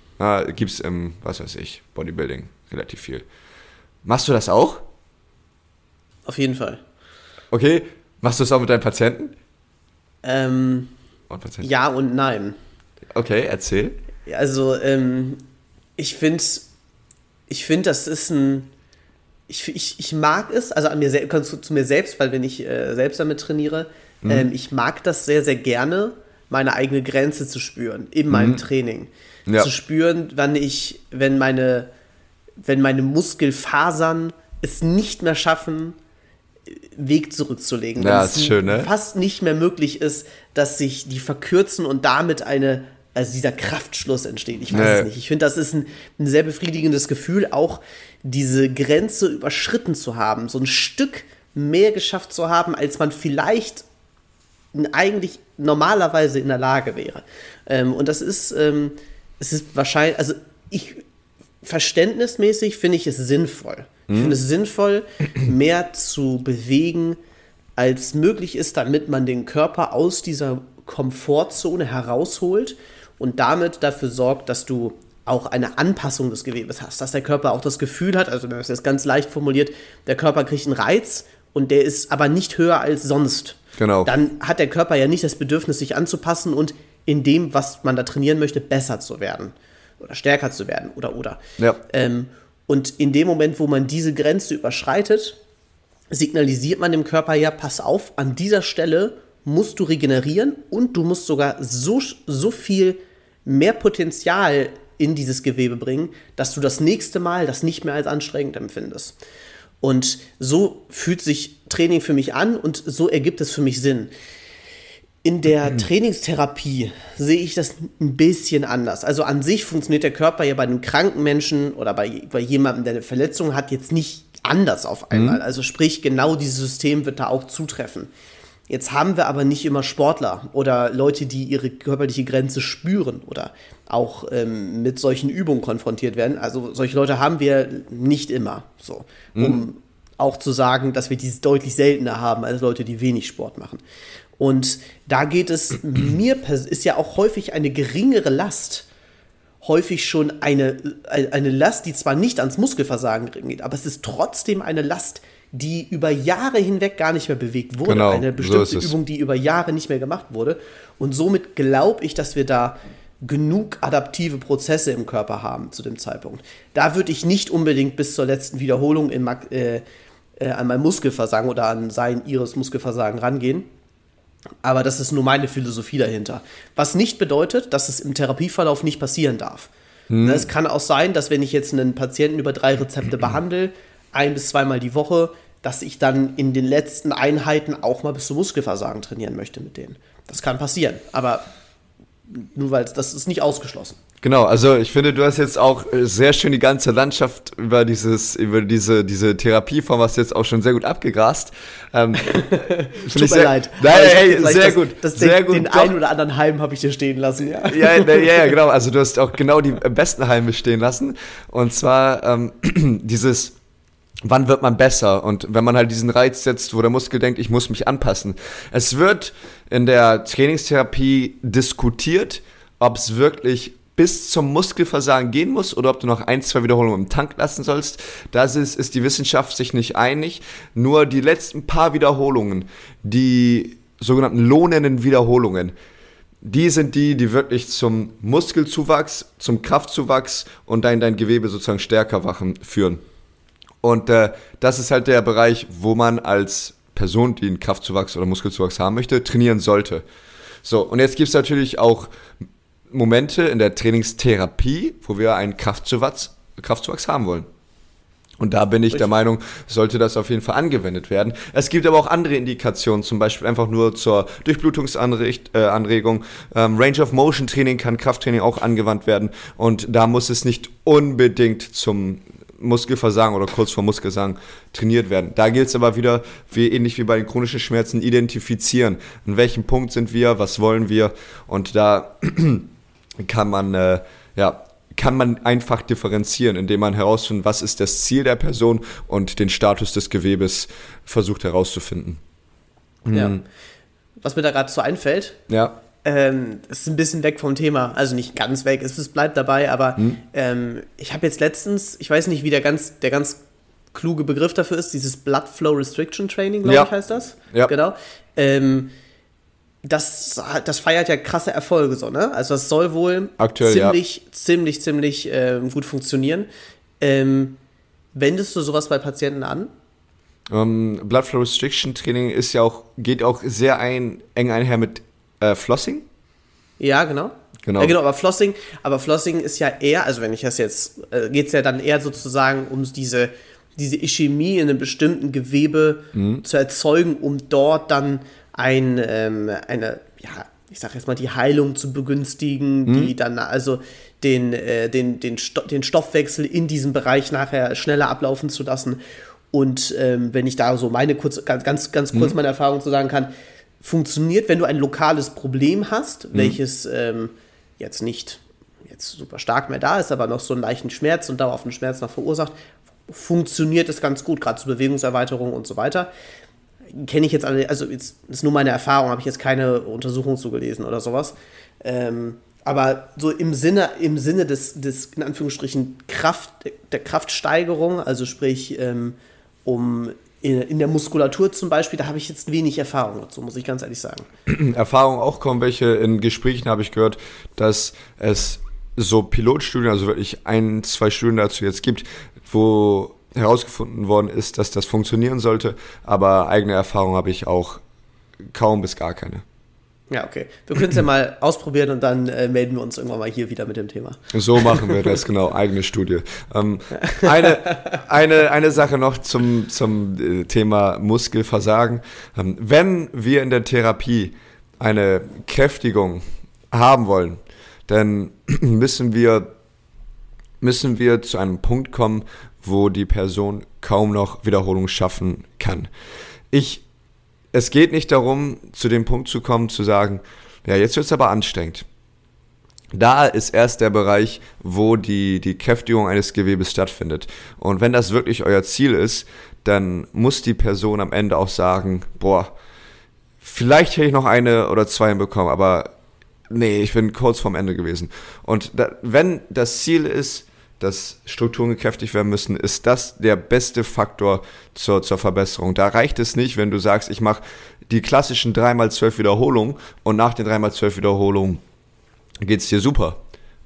Gibt es im, was weiß ich, Bodybuilding relativ viel. Machst du das auch? Auf jeden Fall. Okay, machst du es auch mit deinen Patienten? Ähm, und ja und nein. Okay, erzähl. Also, ähm, ich finde, ich finde, das ist ein. Ich, ich, ich mag es, also an mir zu, zu mir selbst, weil wenn ich äh, selbst damit trainiere, mhm. ähm, ich mag das sehr, sehr gerne, meine eigene Grenze zu spüren in meinem mhm. Training. Ja. Zu spüren, wann ich, wenn meine, wenn meine Muskelfasern es nicht mehr schaffen, Weg zurückzulegen. Ja, ist schön, ne? fast nicht mehr möglich ist, dass sich die verkürzen und damit eine, also dieser Kraftschluss entsteht. Ich weiß nee. es nicht. Ich finde, das ist ein, ein, sehr befriedigendes Gefühl, auch diese Grenze überschritten zu haben, so ein Stück mehr geschafft zu haben, als man vielleicht eigentlich normalerweise in der Lage wäre. Ähm, und das ist, ähm, es ist wahrscheinlich, also ich, verständnismäßig finde ich es sinnvoll. Ich finde es sinnvoll, mehr zu bewegen, als möglich ist, damit man den Körper aus dieser Komfortzone herausholt und damit dafür sorgt, dass du auch eine Anpassung des Gewebes hast, dass der Körper auch das Gefühl hat, also wenn man es jetzt ganz leicht formuliert, der Körper kriegt einen Reiz und der ist aber nicht höher als sonst. Genau. Dann hat der Körper ja nicht das Bedürfnis, sich anzupassen und in dem, was man da trainieren möchte, besser zu werden oder stärker zu werden oder oder. Ja. Ähm, und in dem Moment, wo man diese Grenze überschreitet, signalisiert man dem Körper ja, pass auf, an dieser Stelle musst du regenerieren und du musst sogar so, so viel mehr Potenzial in dieses Gewebe bringen, dass du das nächste Mal das nicht mehr als anstrengend empfindest. Und so fühlt sich Training für mich an und so ergibt es für mich Sinn. In der mhm. Trainingstherapie sehe ich das ein bisschen anders. Also an sich funktioniert der Körper ja bei einem kranken Menschen oder bei, bei jemandem, der eine Verletzung hat, jetzt nicht anders auf einmal. Mhm. Also sprich, genau dieses System wird da auch zutreffen. Jetzt haben wir aber nicht immer Sportler oder Leute, die ihre körperliche Grenze spüren oder auch ähm, mit solchen Übungen konfrontiert werden. Also solche Leute haben wir nicht immer so, um mhm. auch zu sagen, dass wir dies deutlich seltener haben als Leute, die wenig Sport machen. Und da geht es mir, ist ja auch häufig eine geringere Last, häufig schon eine, eine Last, die zwar nicht ans Muskelversagen geht, aber es ist trotzdem eine Last, die über Jahre hinweg gar nicht mehr bewegt wurde. Genau, eine bestimmte so Übung, die über Jahre nicht mehr gemacht wurde. Und somit glaube ich, dass wir da genug adaptive Prozesse im Körper haben zu dem Zeitpunkt. Da würde ich nicht unbedingt bis zur letzten Wiederholung in, äh, äh, an mein Muskelversagen oder an sein, ihres Muskelversagen rangehen. Aber das ist nur meine Philosophie dahinter. Was nicht bedeutet, dass es im Therapieverlauf nicht passieren darf. Hm. Es kann auch sein, dass wenn ich jetzt einen Patienten über drei Rezepte behandle, ein bis zweimal die Woche, dass ich dann in den letzten Einheiten auch mal bis zum Muskelversagen trainieren möchte mit denen. Das kann passieren, aber nur weil das ist nicht ausgeschlossen. Genau, also ich finde, du hast jetzt auch äh, sehr schön die ganze Landschaft über dieses, über diese, diese Therapieform hast jetzt auch schon sehr gut abgegrast. Ähm, Tut mir sehr, leid. Nein, hey, sehr das, gut. Das sehr den, gut. Den einen oder anderen Halm habe ich dir stehen lassen, ja. Ja, ja, ja, genau. Also du hast auch genau die besten Halme stehen lassen. Und zwar ähm, dieses wann wird man besser? Und wenn man halt diesen Reiz setzt, wo der Muskel denkt, ich muss mich anpassen. Es wird in der Trainingstherapie diskutiert, ob es wirklich bis zum Muskelversagen gehen muss oder ob du noch ein, zwei Wiederholungen im Tank lassen sollst. Da ist, ist die Wissenschaft sich nicht einig. Nur die letzten paar Wiederholungen, die sogenannten lohnenden Wiederholungen, die sind die, die wirklich zum Muskelzuwachs, zum Kraftzuwachs und dein, dein Gewebe sozusagen stärker wachen führen. Und äh, das ist halt der Bereich, wo man als Person, die einen Kraftzuwachs oder Muskelzuwachs haben möchte, trainieren sollte. So, und jetzt gibt es natürlich auch Momente in der Trainingstherapie, wo wir einen Kraftzuwachs, Kraftzuwachs haben wollen. Und da bin ich der Meinung, sollte das auf jeden Fall angewendet werden. Es gibt aber auch andere Indikationen, zum Beispiel einfach nur zur Durchblutungsanregung. Äh, ähm, Range of Motion Training kann Krafttraining auch angewandt werden. Und da muss es nicht unbedingt zum Muskelversagen oder kurz vor Muskelversagen trainiert werden. Da gilt es aber wieder, wie, ähnlich wie bei den chronischen Schmerzen, identifizieren. An welchem Punkt sind wir, was wollen wir und da kann man, äh, ja, kann man einfach differenzieren, indem man herausfindet, was ist das Ziel der Person und den Status des Gewebes versucht herauszufinden. Ja. Mhm. Was mir da gerade so einfällt, ja. Ähm, ist ein bisschen weg vom Thema, also nicht ganz weg, es, es bleibt dabei, aber hm. ähm, ich habe jetzt letztens, ich weiß nicht, wie der ganz, der ganz kluge Begriff dafür ist, dieses Blood Flow Restriction Training, glaube ja. ich, heißt das. Ja. Genau. Ähm, das, das feiert ja krasse Erfolge so, ne? Also das soll wohl Aktuell, ziemlich, ja. ziemlich, ziemlich äh, gut funktionieren. Ähm, wendest du sowas bei Patienten an? Um, ähm, Blood Flow Restriction Training ist ja auch, geht auch sehr ein, eng einher mit äh, Flossing? Ja, genau. Genau. Ja, genau, aber Flossing, aber Flossing ist ja eher, also wenn ich das jetzt, äh, geht es ja dann eher sozusagen um diese, diese Ischämie in einem bestimmten Gewebe mhm. zu erzeugen, um dort dann ein, ähm, eine, ja, ich sag jetzt mal, die Heilung zu begünstigen, mhm. die dann also den, äh, den, den, Sto den Stoffwechsel in diesem Bereich nachher schneller ablaufen zu lassen. Und ähm, wenn ich da so meine kurz, ganz, ganz, ganz kurz mhm. meine Erfahrung zu sagen kann, funktioniert, wenn du ein lokales Problem hast, mhm. welches ähm, jetzt nicht jetzt super stark mehr da ist, aber noch so einen leichten Schmerz und dauerhaften Schmerz noch verursacht, funktioniert es ganz gut, gerade zur Bewegungserweiterung und so weiter. Kenne ich jetzt alle, also jetzt ist nur meine Erfahrung, habe ich jetzt keine Untersuchung zugelesen oder sowas. Ähm, aber so im Sinne, im Sinne des, des in Anführungsstrichen, Kraft, der Kraftsteigerung, also sprich, ähm, um in, in der Muskulatur zum Beispiel, da habe ich jetzt wenig Erfahrung dazu, muss ich ganz ehrlich sagen. Erfahrung auch kommen welche. In Gesprächen habe ich gehört, dass es so Pilotstudien, also wirklich ein, zwei Studien dazu jetzt gibt, wo herausgefunden worden ist, dass das funktionieren sollte. Aber eigene Erfahrung habe ich auch kaum bis gar keine. Ja, okay. Wir können es ja mal ausprobieren und dann äh, melden wir uns irgendwann mal hier wieder mit dem Thema. So machen wir das, genau. Eigene Studie. Ähm, eine, eine, eine Sache noch zum, zum äh, Thema Muskelversagen. Ähm, wenn wir in der Therapie eine Kräftigung haben wollen, dann müssen wir, müssen wir zu einem Punkt kommen, wo die Person kaum noch Wiederholung schaffen kann. Ich es geht nicht darum, zu dem Punkt zu kommen, zu sagen, ja, jetzt wird es aber anstrengend. Da ist erst der Bereich, wo die, die Kräftigung eines Gewebes stattfindet. Und wenn das wirklich euer Ziel ist, dann muss die Person am Ende auch sagen, boah, vielleicht hätte ich noch eine oder zwei hinbekommen, aber nee, ich bin kurz vorm Ende gewesen. Und da, wenn das Ziel ist, dass Strukturen gekräftigt werden müssen, ist das der beste Faktor zur, zur Verbesserung. Da reicht es nicht, wenn du sagst, ich mache die klassischen 3x12 Wiederholungen und nach den 3x12 Wiederholungen geht es dir super.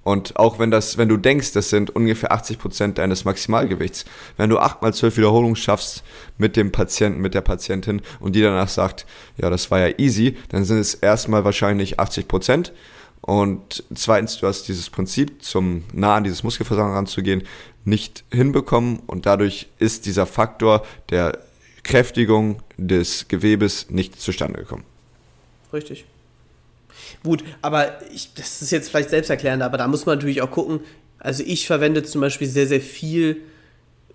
Und auch wenn das, wenn du denkst, das sind ungefähr 80 Prozent deines Maximalgewichts, wenn du acht mal zwölf Wiederholungen schaffst mit dem Patienten, mit der Patientin und die danach sagt, ja, das war ja easy, dann sind es erstmal wahrscheinlich 80 Prozent. Und zweitens, du hast dieses Prinzip, zum nah an dieses Muskelversagen ranzugehen, nicht hinbekommen und dadurch ist dieser Faktor der Kräftigung des Gewebes nicht zustande gekommen. Richtig. Gut, aber ich, das ist jetzt vielleicht selbsterklärend, aber da muss man natürlich auch gucken. Also ich verwende zum Beispiel sehr, sehr viel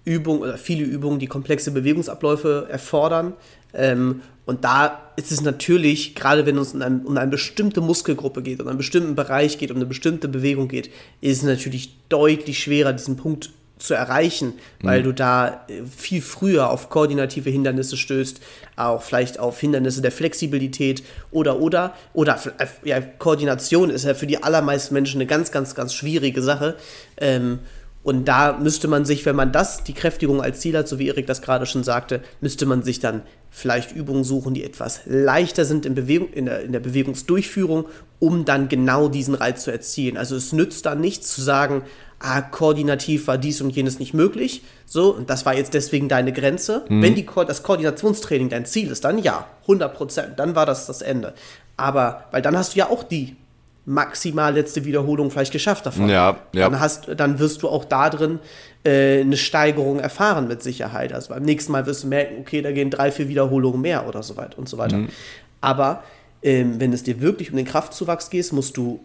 Übung oder viele Übungen, die komplexe Bewegungsabläufe erfordern. Ähm, und da ist es natürlich, gerade wenn es um, ein, um eine bestimmte Muskelgruppe geht, um einen bestimmten Bereich geht, um eine bestimmte Bewegung geht, ist es natürlich deutlich schwerer, diesen Punkt zu erreichen, weil mhm. du da äh, viel früher auf koordinative Hindernisse stößt, auch vielleicht auf Hindernisse der Flexibilität oder oder oder äh, ja, Koordination ist ja für die allermeisten Menschen eine ganz, ganz, ganz schwierige Sache. Ähm, und da müsste man sich, wenn man das, die Kräftigung als Ziel hat, so wie Erik das gerade schon sagte, müsste man sich dann vielleicht Übungen suchen, die etwas leichter sind in, Bewegung, in, der, in der Bewegungsdurchführung, um dann genau diesen Reiz zu erzielen. Also es nützt dann nichts zu sagen, ah, koordinativ war dies und jenes nicht möglich. So, und das war jetzt deswegen deine Grenze. Mhm. Wenn die, das Koordinationstraining dein Ziel ist, dann ja, 100 Prozent, dann war das das Ende. Aber, weil dann hast du ja auch die maximal letzte Wiederholung vielleicht geschafft davon. Ja, ja. Dann, hast, dann wirst du auch da drin äh, eine Steigerung erfahren mit Sicherheit. Also beim nächsten Mal wirst du merken, okay, da gehen drei, vier Wiederholungen mehr oder so weiter und so weiter. Mhm. Aber ähm, wenn es dir wirklich um den Kraftzuwachs geht, musst du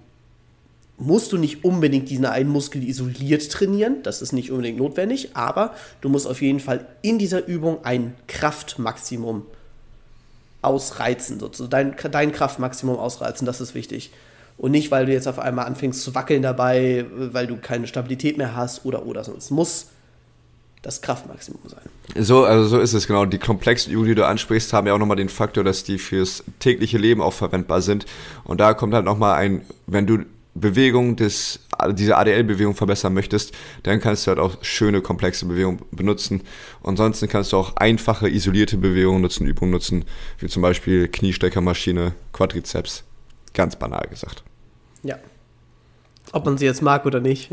musst du nicht unbedingt diesen einen Muskel isoliert trainieren, das ist nicht unbedingt notwendig, aber du musst auf jeden Fall in dieser Übung ein Kraftmaximum ausreizen, sozusagen dein, dein Kraftmaximum ausreizen, das ist wichtig. Und nicht, weil du jetzt auf einmal anfängst zu wackeln dabei, weil du keine Stabilität mehr hast oder oder sonst. Muss das Kraftmaximum sein. So, also so ist es genau. Die komplexen Übungen, die du ansprichst, haben ja auch nochmal den Faktor, dass die fürs tägliche Leben auch verwendbar sind. Und da kommt halt nochmal ein, wenn du Bewegung des, diese ADL-Bewegung verbessern möchtest, dann kannst du halt auch schöne, komplexe Bewegungen benutzen. Ansonsten kannst du auch einfache, isolierte Bewegungen nutzen, Übungen nutzen, wie zum Beispiel Kniesteckermaschine, Quadrizeps. Ganz banal gesagt. Ob man sie jetzt mag oder nicht.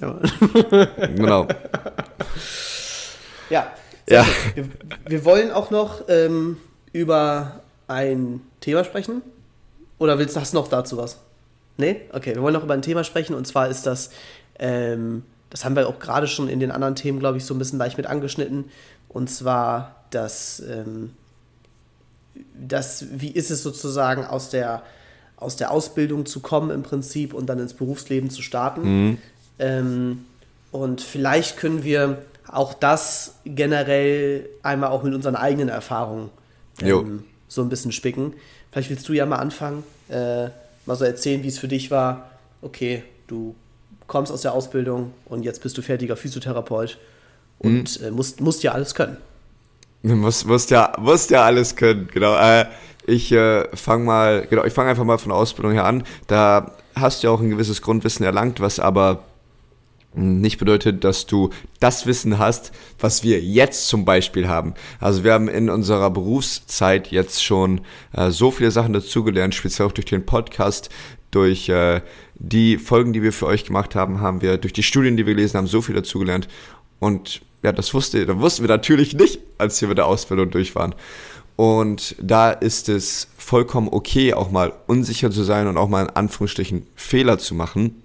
genau. Ja. ja. Wir, wir, wollen auch noch ähm, über ein Thema sprechen. Oder willst du noch dazu was? Nee? Okay, wir wollen noch über ein Thema sprechen und zwar ist das, ähm, das haben wir auch gerade schon in den anderen Themen, glaube ich, so ein bisschen leicht mit angeschnitten. Und zwar das, ähm, das, wie ist es sozusagen aus der, aus der Ausbildung zu kommen im Prinzip und dann ins Berufsleben zu starten. Mhm. Ähm, und vielleicht können wir auch das generell einmal auch mit unseren eigenen Erfahrungen ähm, so ein bisschen spicken. Vielleicht willst du ja mal anfangen. Äh, mal so erzählen, wie es für dich war. Okay, du kommst aus der Ausbildung und jetzt bist du fertiger Physiotherapeut und mhm. äh, musst, musst ja alles können. Du musst, musst, ja, musst ja alles können, genau. Äh, ich äh, fange mal, genau, ich fange einfach mal von der Ausbildung her an. Da hast du ja auch ein gewisses Grundwissen erlangt, was aber nicht bedeutet, dass du das Wissen hast, was wir jetzt zum Beispiel haben. Also wir haben in unserer Berufszeit jetzt schon äh, so viele Sachen dazugelernt, speziell auch durch den Podcast, durch äh, die Folgen, die wir für euch gemacht haben, haben wir durch die Studien, die wir gelesen haben, so viel dazugelernt. Und ja, das wusste, das wussten wir natürlich nicht, als wir mit der Ausbildung durch waren. Und da ist es vollkommen okay, auch mal unsicher zu sein und auch mal in Anführungsstrichen Fehler zu machen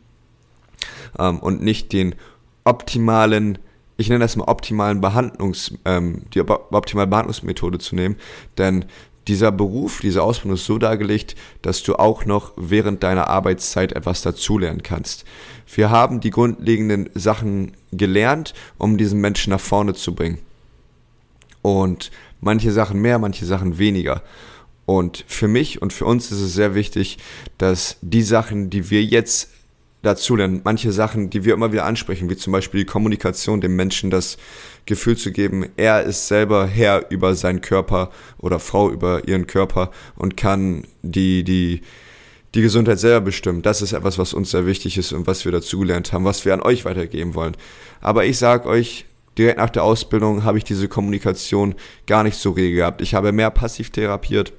ähm, und nicht den optimalen, ich nenne das mal optimalen Behandlungs, ähm, die optimale Behandlungsmethode zu nehmen, denn dieser Beruf, diese Ausbildung ist so dargelegt, dass du auch noch während deiner Arbeitszeit etwas dazulernen kannst. Wir haben die grundlegenden Sachen gelernt, um diesen Menschen nach vorne zu bringen. Und manche Sachen mehr, manche Sachen weniger. Und für mich und für uns ist es sehr wichtig, dass die Sachen, die wir jetzt dazulernen. Manche Sachen, die wir immer wieder ansprechen, wie zum Beispiel die Kommunikation, dem Menschen das Gefühl zu geben, er ist selber Herr über seinen Körper oder Frau über ihren Körper und kann die, die, die Gesundheit selber bestimmen. Das ist etwas, was uns sehr wichtig ist und was wir dazugelernt haben, was wir an euch weitergeben wollen. Aber ich sage euch, direkt nach der Ausbildung habe ich diese Kommunikation gar nicht so rege gehabt. Ich habe mehr passiv therapiert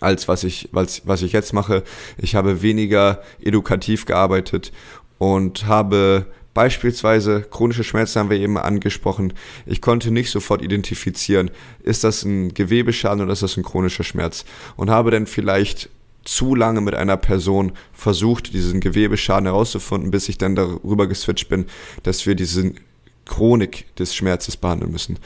als was ich, was, was ich jetzt mache. Ich habe weniger edukativ gearbeitet und habe Beispielsweise chronische Schmerzen haben wir eben angesprochen. Ich konnte nicht sofort identifizieren, ist das ein Gewebeschaden oder ist das ein chronischer Schmerz? Und habe dann vielleicht zu lange mit einer Person versucht, diesen Gewebeschaden herauszufinden, bis ich dann darüber geswitcht bin, dass wir diese Chronik des Schmerzes behandeln müssen.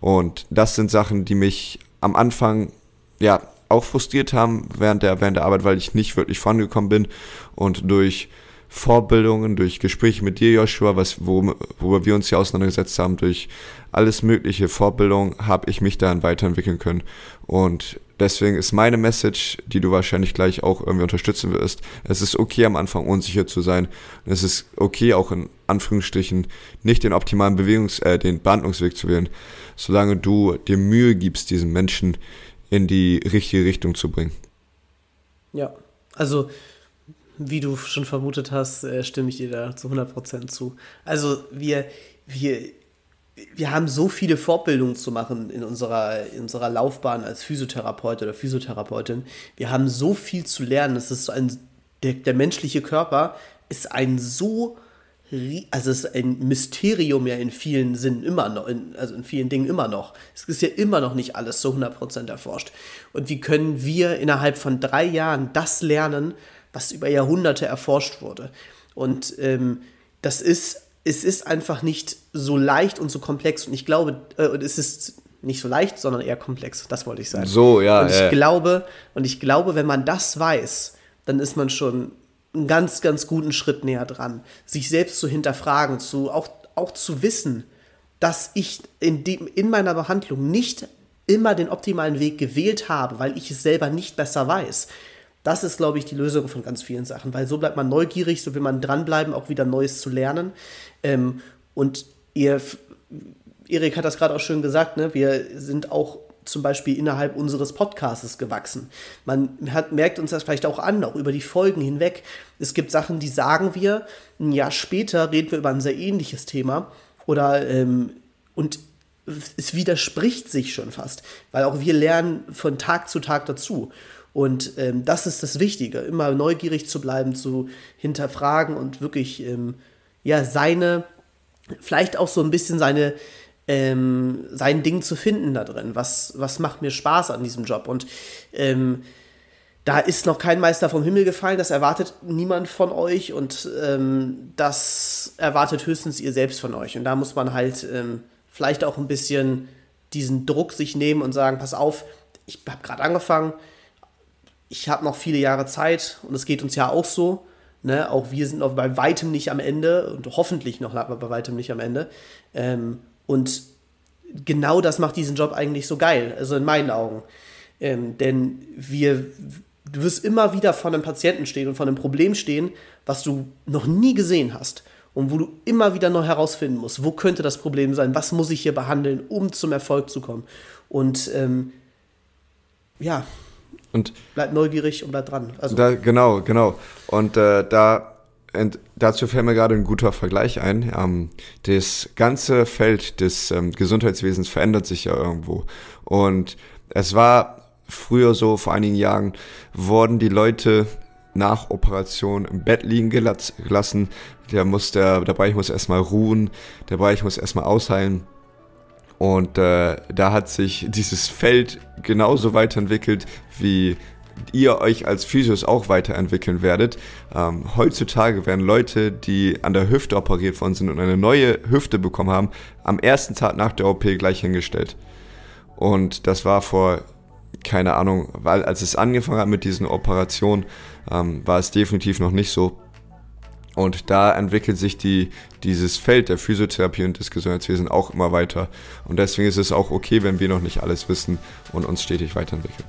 Und das sind Sachen, die mich am Anfang ja auch frustriert haben während der, während der Arbeit, weil ich nicht wirklich vorangekommen bin und durch Vorbildungen, durch Gespräche mit dir, Joshua, was, wo, worüber wir uns hier auseinandergesetzt haben, durch alles mögliche Vorbildung, habe ich mich dann weiterentwickeln können. Und deswegen ist meine Message, die du wahrscheinlich gleich auch irgendwie unterstützen wirst, es ist okay am Anfang unsicher zu sein. Es ist okay auch in Anführungsstrichen nicht den optimalen Bewegungs-, äh, den Behandlungsweg zu wählen, solange du dir Mühe gibst, diesen Menschen in die richtige Richtung zu bringen. Ja, also wie du schon vermutet hast, äh, stimme ich dir da zu 100% zu. Also wir, wir, wir haben so viele Fortbildungen zu machen in unserer, in unserer Laufbahn als Physiotherapeut oder Physiotherapeutin. Wir haben so viel zu lernen. Es ist so ein, der, der menschliche Körper ist ein so, also es ist ein Mysterium ja in vielen Sinnen immer noch, in, also in vielen Dingen immer noch. Es ist ja immer noch nicht alles zu 100% erforscht. Und wie können wir innerhalb von drei Jahren das lernen, was über Jahrhunderte erforscht wurde. Und ähm, das ist, es ist einfach nicht so leicht und so komplex. Und ich glaube, äh, es ist nicht so leicht, sondern eher komplex. Das wollte ich sagen. So, ja. Und ich äh. glaube, und ich glaube, wenn man das weiß, dann ist man schon einen ganz, ganz guten Schritt näher dran, sich selbst zu hinterfragen, zu, auch, auch zu wissen, dass ich in, dem, in meiner Behandlung nicht immer den optimalen Weg gewählt habe, weil ich es selber nicht besser weiß. Das ist, glaube ich, die Lösung von ganz vielen Sachen, weil so bleibt man neugierig, so will man dranbleiben, auch wieder Neues zu lernen. Ähm, und ihr, Erik hat das gerade auch schön gesagt, ne? wir sind auch zum Beispiel innerhalb unseres Podcasts gewachsen. Man hat, merkt uns das vielleicht auch an, auch über die Folgen hinweg. Es gibt Sachen, die sagen wir, ein Jahr später reden wir über ein sehr ähnliches Thema oder ähm, und es widerspricht sich schon fast, weil auch wir lernen von Tag zu Tag dazu. Und ähm, das ist das Wichtige, immer neugierig zu bleiben, zu hinterfragen und wirklich ähm, ja seine, vielleicht auch so ein bisschen seine, ähm, sein Ding zu finden da drin. Was, was macht mir Spaß an diesem Job? Und ähm, da ist noch kein Meister vom Himmel gefallen, das erwartet niemand von euch und ähm, das erwartet höchstens ihr selbst von euch. Und da muss man halt ähm, vielleicht auch ein bisschen diesen Druck sich nehmen und sagen, pass auf, ich habe gerade angefangen, ich habe noch viele Jahre Zeit und es geht uns ja auch so. Ne? Auch wir sind noch bei weitem nicht am Ende und hoffentlich noch bei weitem nicht am Ende. Ähm, und genau das macht diesen Job eigentlich so geil, also in meinen Augen. Ähm, denn wir, du wirst immer wieder vor einem Patienten stehen und vor einem Problem stehen, was du noch nie gesehen hast und wo du immer wieder neu herausfinden musst, wo könnte das Problem sein, was muss ich hier behandeln, um zum Erfolg zu kommen. Und ähm, ja, und bleib neugierig und bleib dran. Also. Da, genau, genau. Und äh, da und dazu fällt mir gerade ein guter Vergleich ein. Ähm, das ganze Feld des ähm, Gesundheitswesens verändert sich ja irgendwo. Und es war früher so, vor einigen Jahren, wurden die Leute nach Operation im Bett liegen gelassen. Der, muss, der, der Bereich muss erstmal ruhen, der Bereich muss erstmal ausheilen. Und äh, da hat sich dieses Feld genauso weiterentwickelt, wie ihr euch als Physios auch weiterentwickeln werdet. Ähm, heutzutage werden Leute, die an der Hüfte operiert worden sind und eine neue Hüfte bekommen haben, am ersten Tag nach der OP gleich hingestellt. Und das war vor, keine Ahnung, weil als es angefangen hat mit diesen Operationen, ähm, war es definitiv noch nicht so. Und da entwickelt sich die, dieses Feld der Physiotherapie und des Gesundheitswesens auch immer weiter. Und deswegen ist es auch okay, wenn wir noch nicht alles wissen und uns stetig weiterentwickeln.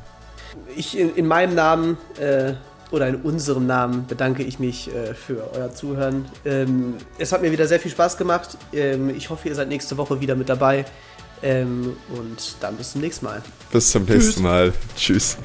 Ich in, in meinem Namen äh, oder in unserem Namen bedanke ich mich äh, für euer Zuhören. Ähm, es hat mir wieder sehr viel Spaß gemacht. Ähm, ich hoffe, ihr seid nächste Woche wieder mit dabei. Ähm, und dann bis zum nächsten Mal. Bis zum nächsten Tschüss. Mal. Tschüss.